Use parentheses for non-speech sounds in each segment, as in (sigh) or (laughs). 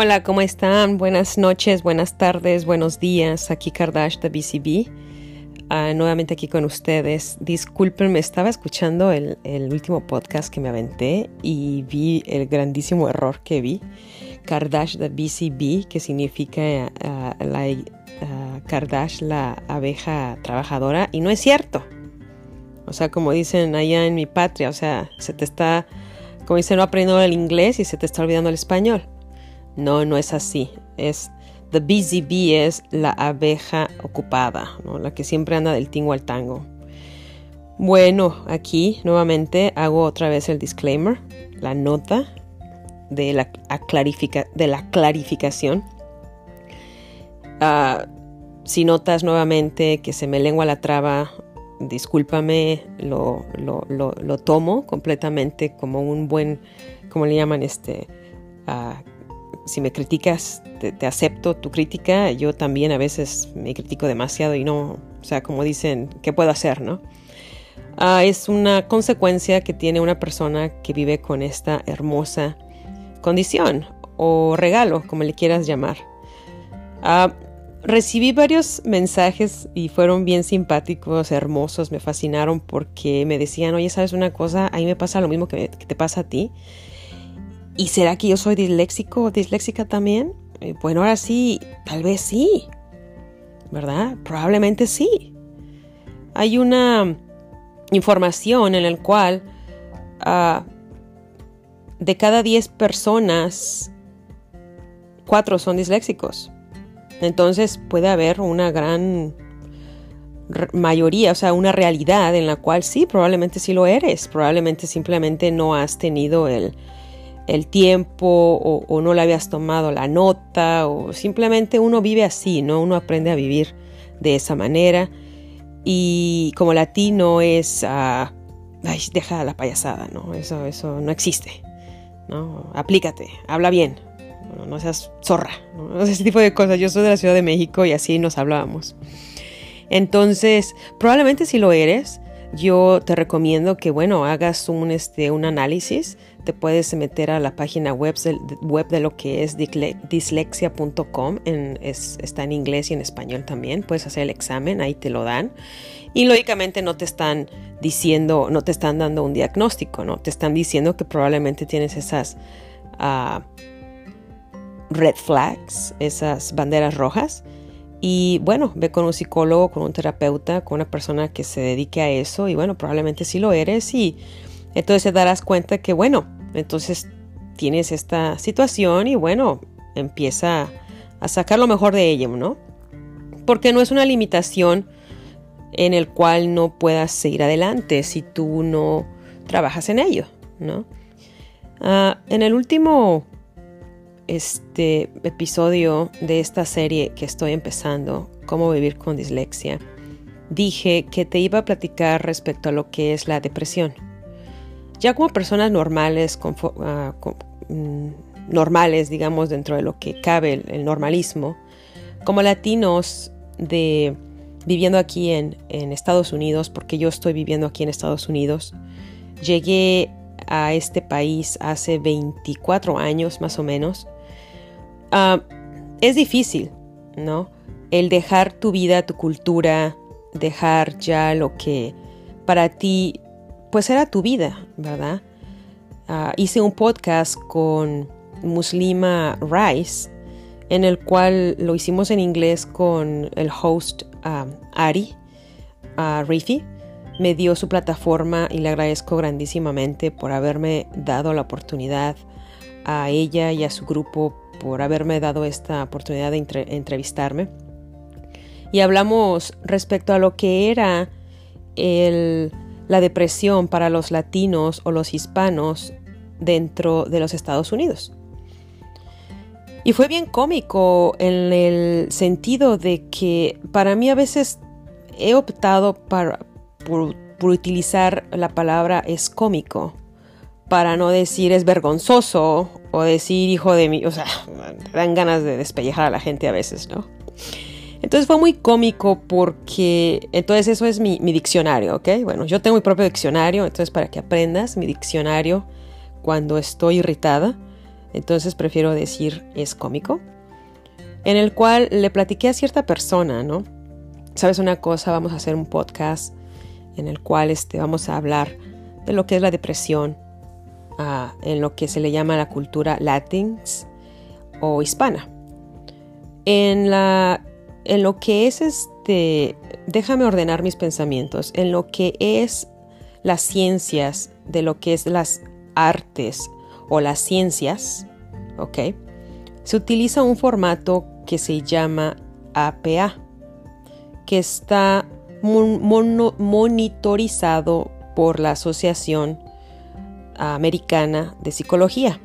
Hola, ¿cómo están? Buenas noches, buenas tardes, buenos días. Aquí Kardash BCB. Ah, nuevamente aquí con ustedes. Disculpenme, estaba escuchando el, último podcast que me aventé y vi el grandísimo error que vi. Kardash de BCB, que significa ah, la uh, Kardash, la abeja trabajadora, y no es cierto. O sea, como dicen allá en mi patria, o sea, se te está, como dicen, no aprendiendo el inglés y se te está olvidando el español. No, no es así. Es The Busy Bee es la abeja ocupada, la que siempre anda del tingo al tango. Bueno, aquí nuevamente hago otra vez el disclaimer, la nota de la, de la clarificación. Ah, si notas nuevamente que se me lengua la traba, discúlpame, lo, lo, tomo completamente como un buen, como le llaman este, uh, si me criticas, te, acepto tu crítica. Yo también a veces me critico demasiado y no, o sea, como dicen, ¿qué puedo hacer, no? Ah, es una consecuencia que tiene una persona que vive con esta hermosa condición o regalo, como le quieras llamar. Ah, recibí varios mensajes y fueron bien simpáticos, hermosos, me fascinaron porque me decían, oye, ¿sabes una cosa? A mí me pasa lo mismo que te pasa a ti. ¿Y será que yo soy disléxico o disléxica también? Eh, bueno, ahora sí, tal vez sí, ¿verdad? Probablemente sí. Hay una información en la cual ah, de cada 10 personas, 4 son disléxicos. Entonces puede haber una gran mayoría, o sea, una realidad en la cual sí, probablemente sí lo eres, probablemente simplemente no has tenido el, el tiempo o, no le habías tomado la nota o simplemente uno vive así, ¿no? Uno aprende a vivir de esa manera y como latino es, uh, ay, deja la payasada, ¿no? Eso, eso no existe, ¿no? Aplícate, habla bien, no, seas zorra, ¿no? (laughs) ese tipo de cosas. Yo soy de la Ciudad de México y así nos hablábamos. Entonces, probablemente si lo eres, yo te recomiendo que, bueno, hagas un, este, un análisis. Te puedes meter a la página web, web de lo que es dislexia.com. está en inglés y en español también. Puedes hacer el examen, ahí te lo dan. Y lógicamente no te están diciendo, no te están dando un diagnóstico, ¿no? Te están diciendo que probablemente tienes esas uh, red flags, esas banderas rojas y bueno, ve con un psicólogo, con un terapeuta, con una persona que se dedique a eso y bueno, probablemente sí lo eres y entonces te darás cuenta que bueno, entonces tienes esta situación y bueno, empieza a sacar lo mejor de ella, ¿no? Porque no es una limitación en el cual no puedas seguir adelante si tú no trabajas en ello, ¿no? Ah, en el último este episodio de esta serie que estoy empezando, Cómo vivir con dislexia, dije que te iba a platicar respecto a lo que es la depresión. Ya como personas normales, ah, mm, normales, digamos, dentro de lo que cabe el, normalismo, como latinos de viviendo aquí en, en, Estados Unidos, porque yo estoy viviendo aquí en Estados Unidos, llegué a este país hace 24 años más o menos Ah, es difícil, ¿no? El dejar tu vida, tu cultura, dejar ya lo que para ti, pues era tu vida, ¿verdad? Ah, hice un podcast con Muslima Rice, en el cual lo hicimos en inglés con el host ah, Ari Rifi. Me dio su plataforma y le agradezco grandísimamente por haberme dado la oportunidad a ella y a su grupo por haberme dado esta oportunidad de entrevistarme. Y hablamos respecto a lo que era la depresión para los latinos o los hispanos dentro de los Estados Unidos. Y fue bien cómico en el sentido de que para mí a veces he optado por, por utilizar la palabra es cómico para no decir es vergonzoso o decir hijo de mí, o sea, (laughs) dan ganas de despellejar a la gente a veces, ¿no? Entonces fue muy cómico porque, entonces eso es mi, diccionario, ¿ok? Bueno, yo tengo mi propio diccionario, entonces para que aprendas mi diccionario cuando estoy irritada, entonces prefiero decir es cómico, en el cual le platiqué a cierta persona, ¿no? ¿Sabes una cosa? Vamos a hacer un podcast en el cual este, vamos a hablar de lo que es la depresión, uh, en lo que se le llama la cultura latins o hispana. En, la, en lo que es este, déjame ordenar mis pensamientos, en lo que es las ciencias, de lo que es las artes o las ciencias, ¿ok? Se utiliza un formato que se llama APA, que está monitorizado por la Asociación Americana de Psicología.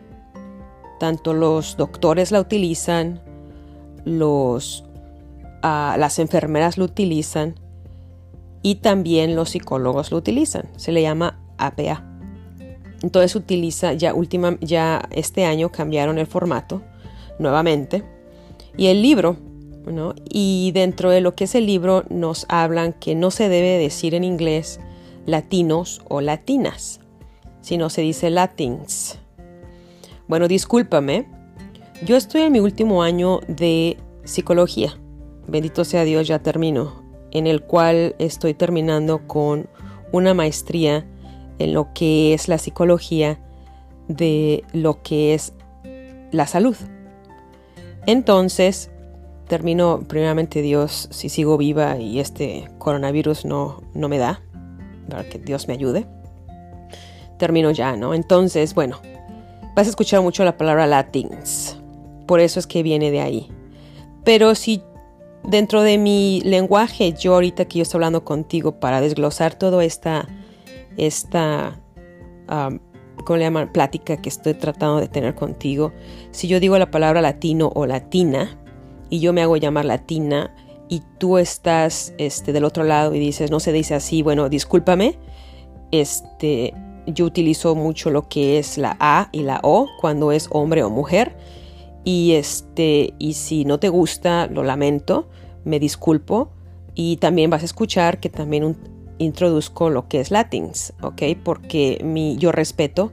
Tanto los doctores la utilizan, los, las enfermeras lo utilizan y también los psicólogos lo utilizan. Se le llama APA. Entonces utiliza, ya, última, ya este año cambiaron el formato nuevamente. Y el libro, ¿no? Y dentro de lo que es el libro nos hablan que no se debe decir en inglés latinos o latinas, sino se dice latins. Bueno, discúlpame, yo estoy en mi último año de psicología. Bendito sea Dios, ya termino. En el cual estoy terminando con una maestría en lo que es la psicología de lo que es la salud. Entonces, termino primeramente Dios, si sigo viva y este coronavirus no, no me da, para que Dios me ayude. Termino ya, ¿no? Entonces, bueno, vas a escuchar mucho la palabra latins. Por eso es que viene de ahí. Pero si dentro de mi lenguaje, yo ahorita que yo estoy hablando contigo para desglosar toda esta, esta, um, ¿cómo le llaman? Plática que estoy tratando de tener contigo. Si yo digo la palabra latino o latina y yo me hago llamar latina y tú estás este, del otro lado y dices, no se dice así, bueno, discúlpame, este, yo utilizo mucho lo que es la A y la O cuando es hombre o mujer y este, y si no te gusta, lo lamento, me disculpo. Y también vas a escuchar que también introduzco lo que es Latins, ¿ok? Porque mi, yo respeto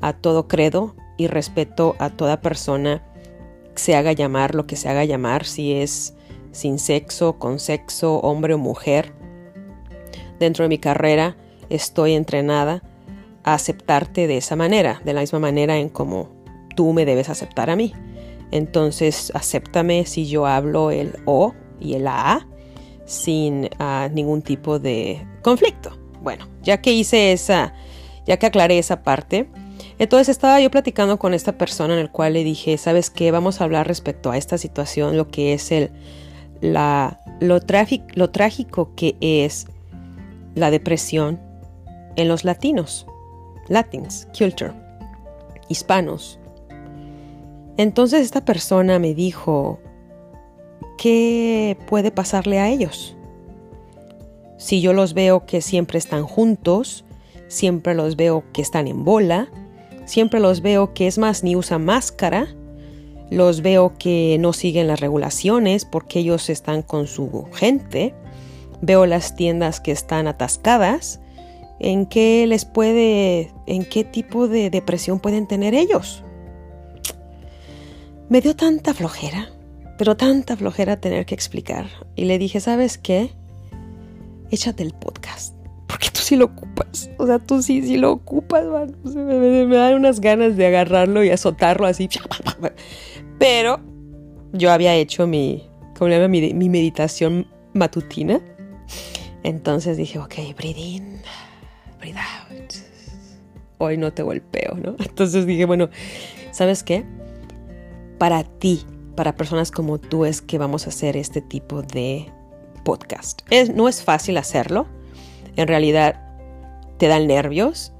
a todo credo y respeto a toda persona que se haga llamar lo que se haga llamar, si es sin sexo, con sexo, hombre o mujer. Dentro de mi carrera estoy entrenada a aceptarte de esa manera, de la misma manera en como tú me debes aceptar a mí. Entonces, acéptame si yo hablo el O y el A sin ah, ningún tipo de conflicto. Bueno, ya que hice esa, ya que aclaré esa parte, entonces estaba yo platicando con esta persona en el cual le dije, ¿sabes qué? Vamos a hablar respecto a esta situación, lo que es el, la, lo, lo trágico que es la depresión en los latinos, latins, culture, hispanos, entonces esta persona me dijo, ¿qué puede pasarle a ellos? Si yo los veo que siempre están juntos, siempre los veo que están en bola, siempre los veo que es más, ni usan máscara, los veo que no siguen las regulaciones porque ellos están con su gente, veo las tiendas que están atascadas, ¿en qué les puede, en qué tipo de depresión pueden tener ellos? Me dio tanta flojera, pero tanta flojera tener que explicar. Y le dije, ¿sabes qué? Échate el podcast. Porque tú sí lo ocupas. O sea, tú sí, sí lo ocupas, man. me, dan unas ganas de agarrarlo y azotarlo así. Pero yo había hecho mi, ¿cómo le? Mi, mi meditación matutina. Entonces dije, ok, breathe in, breathe out. Hoy no te golpeo, ¿no? Entonces dije, bueno, ¿sabes qué? Para ti, para personas como tú, es que vamos a hacer este tipo de podcast. no es fácil hacerlo. En realidad te dan nervios.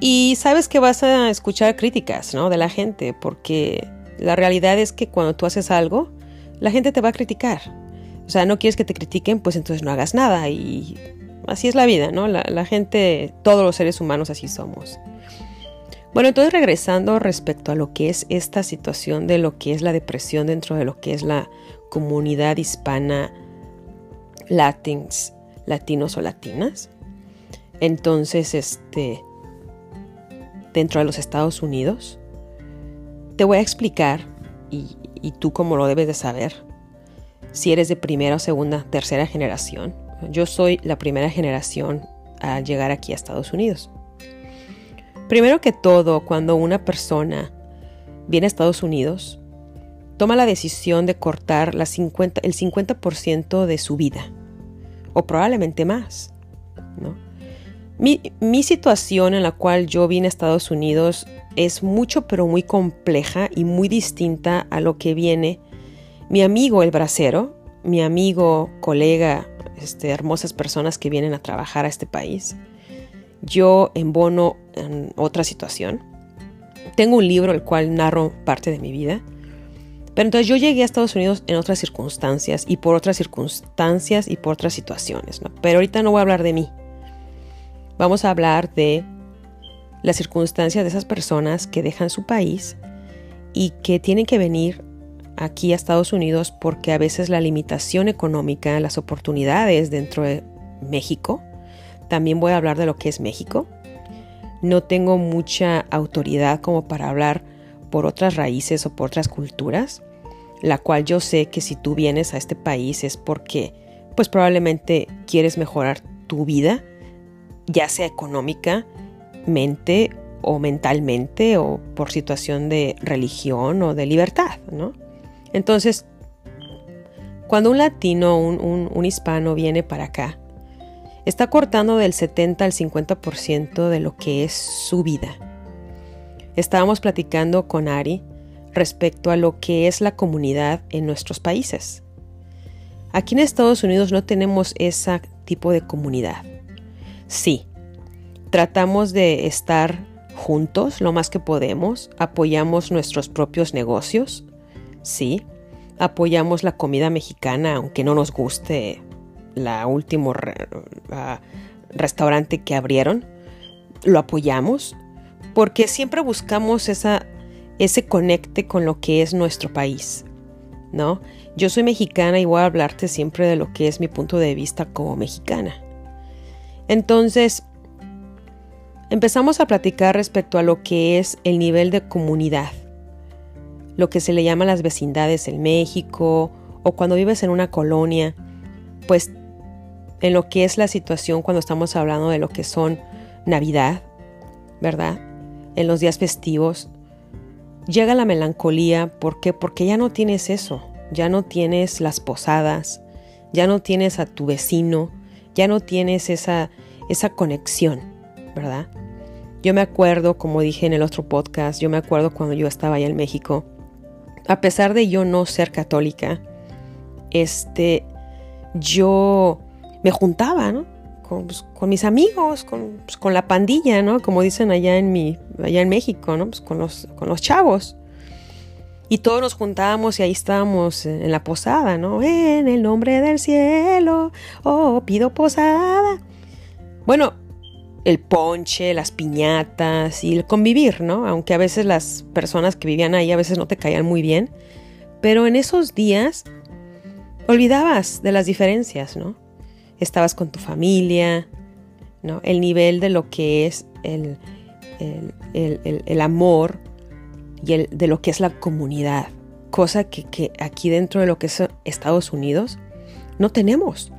Y sabes que vas a escuchar críticas ¿no? de la gente, porque la realidad es que cuando tú haces algo, la gente te va a criticar. O sea, no quieres que te critiquen, pues entonces no hagas nada. Y así es la vida, ¿no? La, la gente, todos los seres humanos así somos. Bueno, entonces regresando respecto a lo que es esta situación de lo que es la depresión dentro de lo que es la comunidad hispana latins, latinos o latinas. Entonces, este, dentro de los Estados Unidos, Te voy a explicar, y, y tú como lo debes de saber, si eres de primera o segunda, tercera generación. Yo soy la primera generación al llegar aquí a Estados Unidos. Primero que todo, cuando una persona viene a Estados Unidos, toma la decisión de cortar la 50, el 50% de su vida, o probablemente más. Mi, situación en la cual yo vine a Estados Unidos es mucho pero muy compleja y muy distinta a lo que viene mi amigo el bracero, mi amigo, colega, este, hermosas personas que vienen a trabajar a este país. Yo en bono en otra situación. Tengo un libro el cual narro parte de mi vida. Pero entonces yo llegué a Estados Unidos en otras circunstancias y por otras circunstancias y por otras situaciones. Pero ahorita no voy a hablar de mí. Vamos a hablar de las circunstancias de esas personas que dejan su país y que tienen que venir aquí a Estados Unidos porque a veces la limitación económica, las oportunidades dentro de México, también voy a hablar de lo que es México. No tengo mucha autoridad como para hablar por otras raíces o por otras culturas, la cual yo sé que si tú vienes a este país es porque pues probablemente quieres mejorar tu vida, ya sea económicamente o mentalmente o por situación de religión o de libertad, ¿no? Entonces, cuando un latino, un, un, hispano viene para acá, está cortando del 70 al 50% de lo que es su vida. Estábamos platicando con Ari respecto a lo que es la comunidad en nuestros países. Aquí en Estados Unidos no tenemos ese tipo de comunidad. Sí, tratamos de estar juntos lo más que podemos, apoyamos nuestros propios negocios, sí, apoyamos la comida mexicana, aunque no nos guste la último restaurante que abrieron, lo apoyamos porque siempre buscamos esa, ese conecte con lo que es nuestro país, ¿no? Yo soy mexicana y voy a hablarte siempre de lo que es mi punto de vista como mexicana. Entonces, empezamos a platicar respecto a lo que es el nivel de comunidad lo que se le llama las vecindades en México o cuando vives en una colonia, pues en lo que es la situación cuando estamos hablando de lo que son Navidad, ¿verdad? En los días festivos, llega la melancolía, ¿por qué? Porque ya no tienes eso, ya no tienes las posadas, ya no tienes a tu vecino, ya no tienes esa, esa conexión, ¿verdad? Yo me acuerdo, como dije en el otro podcast, yo me acuerdo cuando yo estaba allá en México, a pesar de yo no ser católica, este, yo me juntaba, ¿no? Con, pues, mis amigos, pues, con, la pandilla, ¿no? Como dicen allá en, mi, allá en México, ¿no? Pues con los, con los chavos. Y todos nos juntábamos y ahí estábamos en la posada, ¿no? En el nombre del cielo, oh, pido posada. Bueno, el ponche, las piñatas y el convivir, ¿no? Aunque a veces las personas que vivían ahí a veces no te caían muy bien, pero en esos días olvidabas de las diferencias, ¿no? Estabas con tu familia, ¿no? El nivel de lo que es el, el, amor y el, de lo que es la comunidad, cosa que, que aquí dentro de lo que es Estados Unidos no tenemos.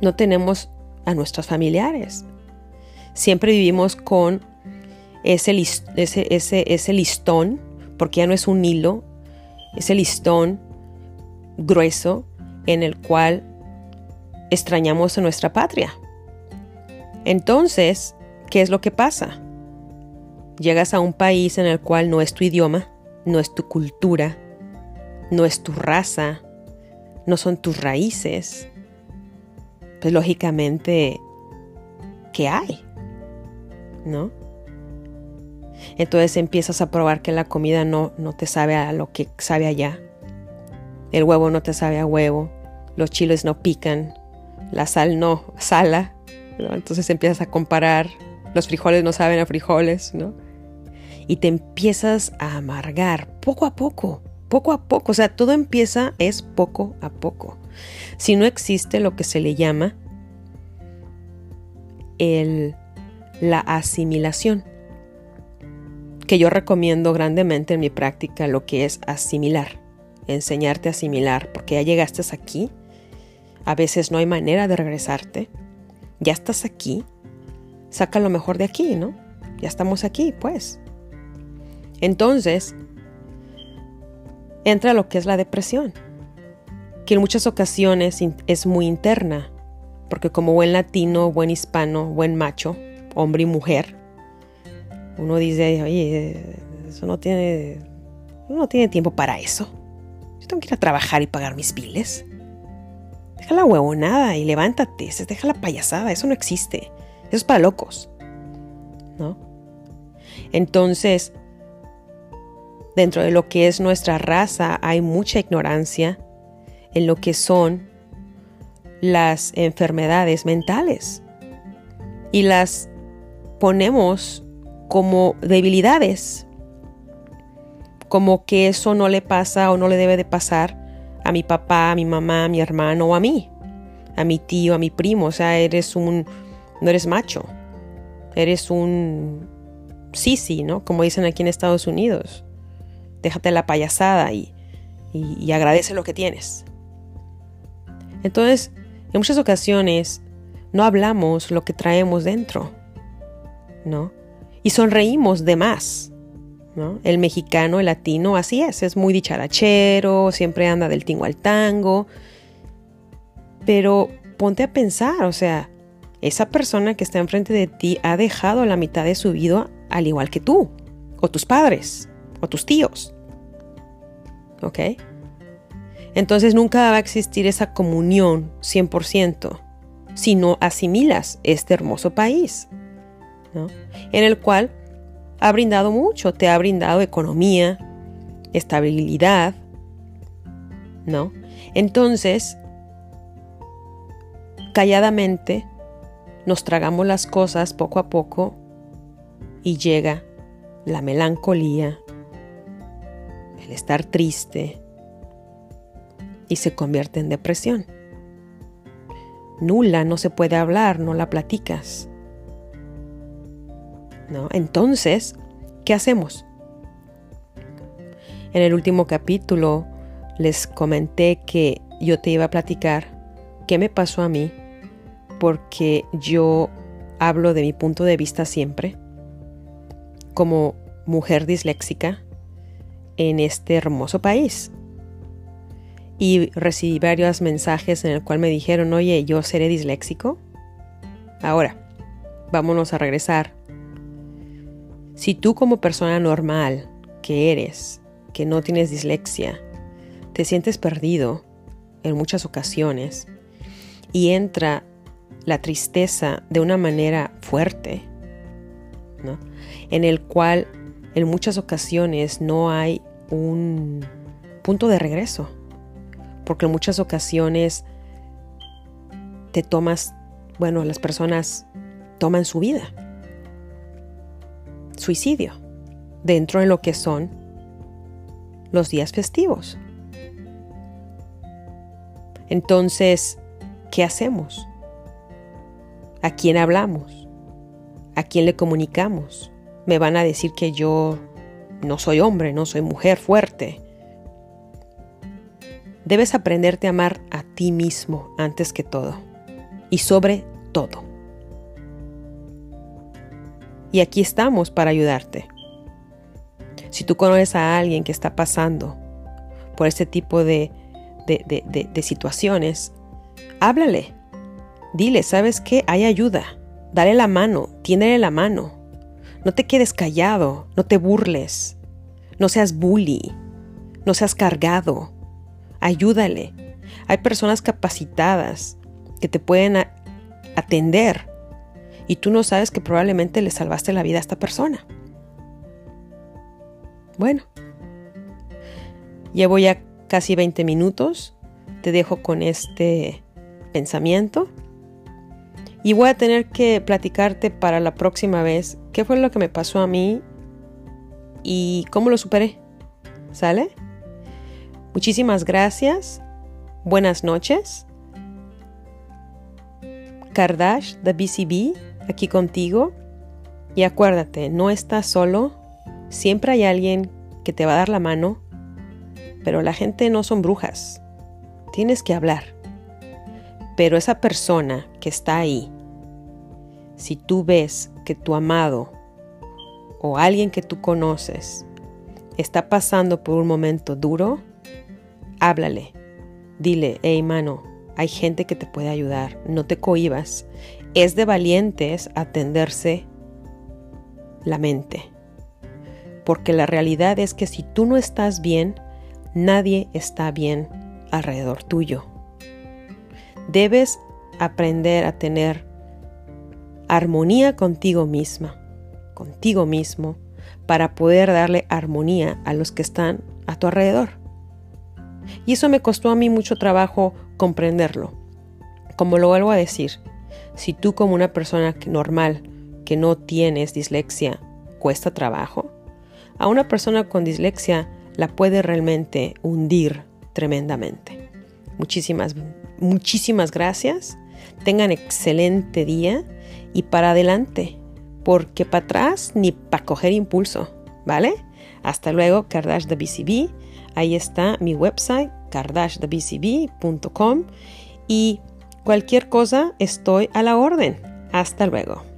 No tenemos a nuestros familiares siempre vivimos con ese, ese, ese, listón, porque ya no es un hilo, ese listón grueso en el cual extrañamos a nuestra patria. Entonces, ¿qué es lo que pasa? Llegas a un país en el cual no es tu idioma, no es tu cultura, no es tu raza, no son tus raíces. Pues lógicamente, ¿qué hay? ¿no? Entonces empiezas a probar que la comida no, no te sabe a lo que sabe allá. El huevo no te sabe a huevo, los chiles no pican, la sal no sala, entonces empiezas a comparar, los frijoles no saben a frijoles, ¿no? Y te empiezas a amargar poco a poco, poco a poco, o sea, todo empieza es poco a poco. Si no existe lo que se le llama el la asimilación. que yo recomiendo grandemente en mi práctica lo que es asimilar, enseñarte a asimilar, porque ya llegaste aquí, a veces no hay manera de regresarte, ya estás aquí, saca lo mejor de aquí, ¿no? Ya estamos aquí, pues. Entonces, entra lo que es la depresión, que en muchas ocasiones es muy interna, porque como buen latino, buen hispano, buen macho, hombre y mujer, uno dice, oye, eso no tiene, no tiene tiempo para eso. Yo tengo que ir a trabajar y pagar mis biles. Deja la huevonada y levántate, deja la payasada, eso no existe. Eso es para locos. ¿No? Entonces, dentro de lo que es nuestra raza hay mucha ignorancia en lo que son las enfermedades mentales. Y las ponemos como debilidades, como que eso no le pasa o no le debe de pasar a mi papá, a mi mamá, a mi hermano o a mí, a mi tío, a mi primo, o sea, eres un, no eres macho, eres un sí, ¿no? Como dicen aquí en Estados Unidos, déjate la payasada y, y, y agradece lo que tienes. Entonces, en muchas ocasiones no hablamos lo que traemos dentro, ¿no? y sonreímos de más. ¿No? El mexicano, el latino, así es, es muy dicharachero, siempre anda del tingo al tango. Pero ponte a pensar, o sea, esa persona que está enfrente de ti ha dejado la mitad de su vida al igual que tú, o tus padres, o tus tíos. ¿Ok? Entonces nunca va a existir esa comunión 100% si no asimilas este hermoso país en el cual ha brindado mucho, te ha brindado economía, estabilidad, ¿no? Entonces, calladamente nos tragamos las cosas poco a poco y llega la melancolía, el estar triste y se convierte en depresión. Nula, no se puede hablar, no la platicas. Entonces, ¿qué hacemos? En el último capítulo les comenté que yo te iba a platicar qué me pasó a mí porque yo hablo de mi punto de vista siempre como mujer disléxica en este hermoso país. Y recibí varios mensajes en el cual me dijeron, oye, yo seré disléxico. Ahora, vámonos a regresar si tú como persona normal que eres, que no tienes dislexia, te sientes perdido en muchas ocasiones y entra la tristeza de una manera fuerte, en el cual en muchas ocasiones no hay un punto de regreso, porque en muchas ocasiones te tomas, bueno, las personas toman su vida suicidio dentro de lo que son los días festivos. Entonces, ¿qué hacemos? ¿A quién hablamos? ¿A quién le comunicamos? Me van a decir que yo no soy hombre, no soy mujer fuerte. Debes aprenderte a amar a ti mismo antes que todo y sobre todo y aquí estamos para ayudarte. Si tú conoces a alguien que está pasando por este tipo de, de, situaciones, háblale. Dile, ¿sabes qué? Hay ayuda. Dale la mano, tiéndele la mano. No te quedes callado, no te burles. No seas bully, no seas cargado. Ayúdale. Hay personas capacitadas que te pueden atender y tú no sabes que probablemente le salvaste la vida a esta persona. Bueno, llevo ya casi 20 minutos, te dejo con este pensamiento y voy a tener que platicarte para la próxima vez qué fue lo que me pasó a mí y cómo lo superé. ¿Sale? Muchísimas gracias. Buenas noches. Kardash de BCB aquí contigo. Y acuérdate, no estás solo Siempre hay alguien que te va a dar la mano, pero la gente no son brujas. Tienes que hablar. Pero esa persona que está ahí, si tú ves que tu amado o alguien que tú conoces está pasando por un momento duro, háblale. Dile, hey mano, hay gente que te puede ayudar, no te cohibas. Es de valientes atenderse la mente. Porque la realidad es que si tú no estás bien, nadie está bien alrededor tuyo. Debes aprender a tener armonía contigo misma, contigo mismo, para poder darle armonía a los que están a tu alrededor. Y eso me costó a mí mucho trabajo comprenderlo. Como lo vuelvo a decir, si tú como una persona normal que no tienes dislexia cuesta trabajo, a una persona con dislexia la puede realmente hundir tremendamente. Muchísimas, muchísimas gracias. Tengan excelente día y para adelante, porque para atrás ni para coger impulso, ¿vale? Hasta luego, Kardash BCB. Ahí está mi website, kardashdebcb.com y cualquier cosa estoy a la orden. Hasta luego.